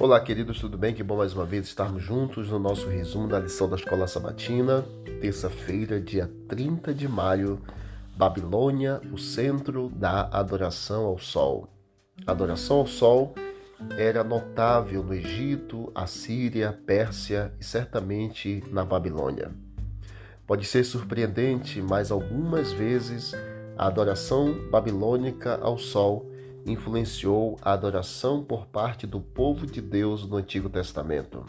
Olá, queridos, tudo bem? Que bom mais uma vez estarmos juntos no nosso resumo da lição da Escola Sabatina, terça-feira, dia 30 de maio, Babilônia, o centro da adoração ao Sol. A adoração ao Sol era notável no Egito, Assíria, Pérsia e certamente na Babilônia. Pode ser surpreendente, mas algumas vezes a adoração babilônica ao Sol influenciou a adoração por parte do povo de Deus no Antigo Testamento.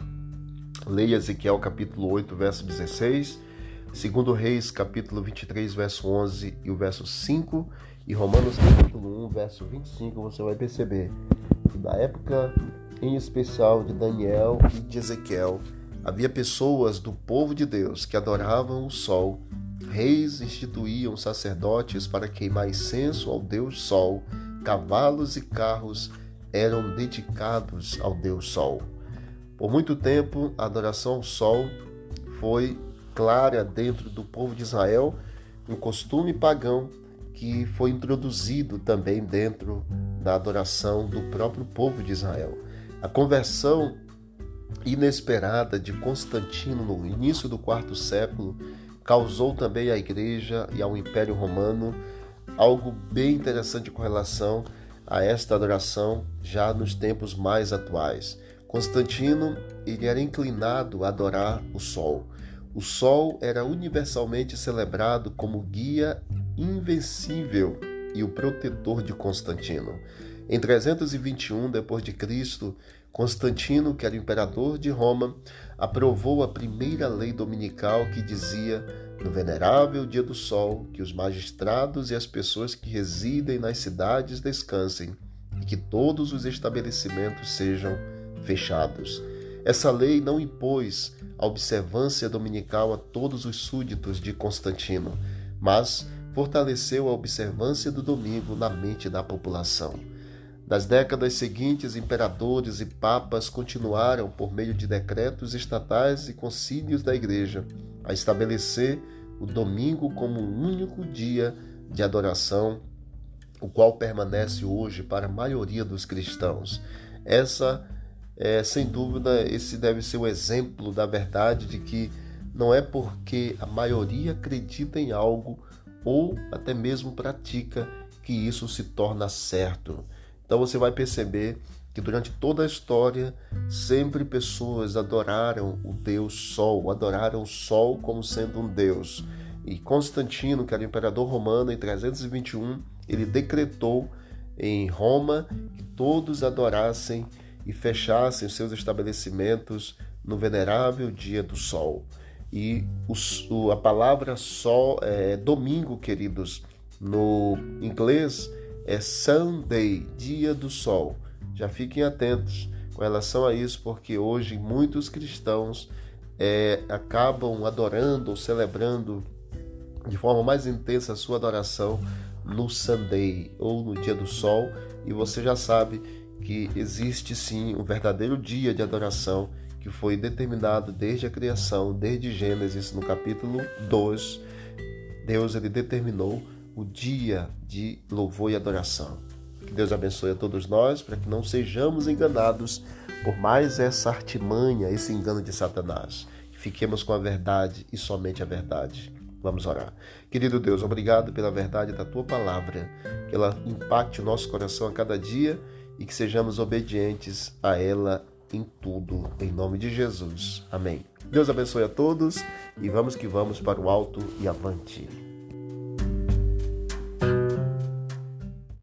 Leia Ezequiel capítulo 8, verso 16, 2 Reis capítulo 23, verso 11 e o verso 5 e Romanos capítulo 1, verso 25, você vai perceber que da época em especial de Daniel e de Ezequiel, havia pessoas do povo de Deus que adoravam o sol. Reis instituíam sacerdotes para queimar incenso ao Deus Sol cavalos e carros eram dedicados ao Deus Sol. Por muito tempo, a adoração ao Sol foi clara dentro do povo de Israel, um costume pagão que foi introduzido também dentro da adoração do próprio povo de Israel. A conversão inesperada de Constantino no início do quarto século causou também à Igreja e ao Império Romano algo bem interessante com relação a esta adoração já nos tempos mais atuais. Constantino ele era inclinado a adorar o sol. O sol era universalmente celebrado como guia invencível e o protetor de Constantino. Em 321 d.C., Constantino, que era imperador de Roma, aprovou a primeira lei dominical que dizia no venerável dia do sol, que os magistrados e as pessoas que residem nas cidades descansem e que todos os estabelecimentos sejam fechados. Essa lei não impôs a observância dominical a todos os súditos de Constantino, mas fortaleceu a observância do domingo na mente da população. Nas décadas seguintes, imperadores e papas continuaram, por meio de decretos estatais e concílios da Igreja, a estabelecer o domingo como um único dia de adoração, o qual permanece hoje para a maioria dos cristãos. Essa é, sem dúvida, esse deve ser o exemplo da verdade de que não é porque a maioria acredita em algo ou até mesmo pratica que isso se torna certo. Então você vai perceber que durante toda a história sempre pessoas adoraram o Deus Sol, adoraram o Sol como sendo um Deus. E Constantino, que era imperador romano, em 321, ele decretou em Roma que todos adorassem e fechassem seus estabelecimentos no venerável dia do Sol. E o, a palavra sol é domingo, queridos, no inglês é Sunday, dia do sol. Já fiquem atentos com relação a isso, porque hoje muitos cristãos é, acabam adorando ou celebrando de forma mais intensa a sua adoração no Sunday ou no dia do sol, e você já sabe que existe sim um verdadeiro dia de adoração que foi determinado desde a criação, desde Gênesis, no capítulo 2. Deus ele determinou o dia de louvor e adoração. Que Deus abençoe a todos nós para que não sejamos enganados por mais essa artimanha, esse engano de Satanás. Fiquemos com a verdade e somente a verdade. Vamos orar. Querido Deus, obrigado pela verdade da tua palavra, que ela impacte o nosso coração a cada dia e que sejamos obedientes a ela em tudo, em nome de Jesus. Amém. Deus abençoe a todos e vamos que vamos para o alto e avante.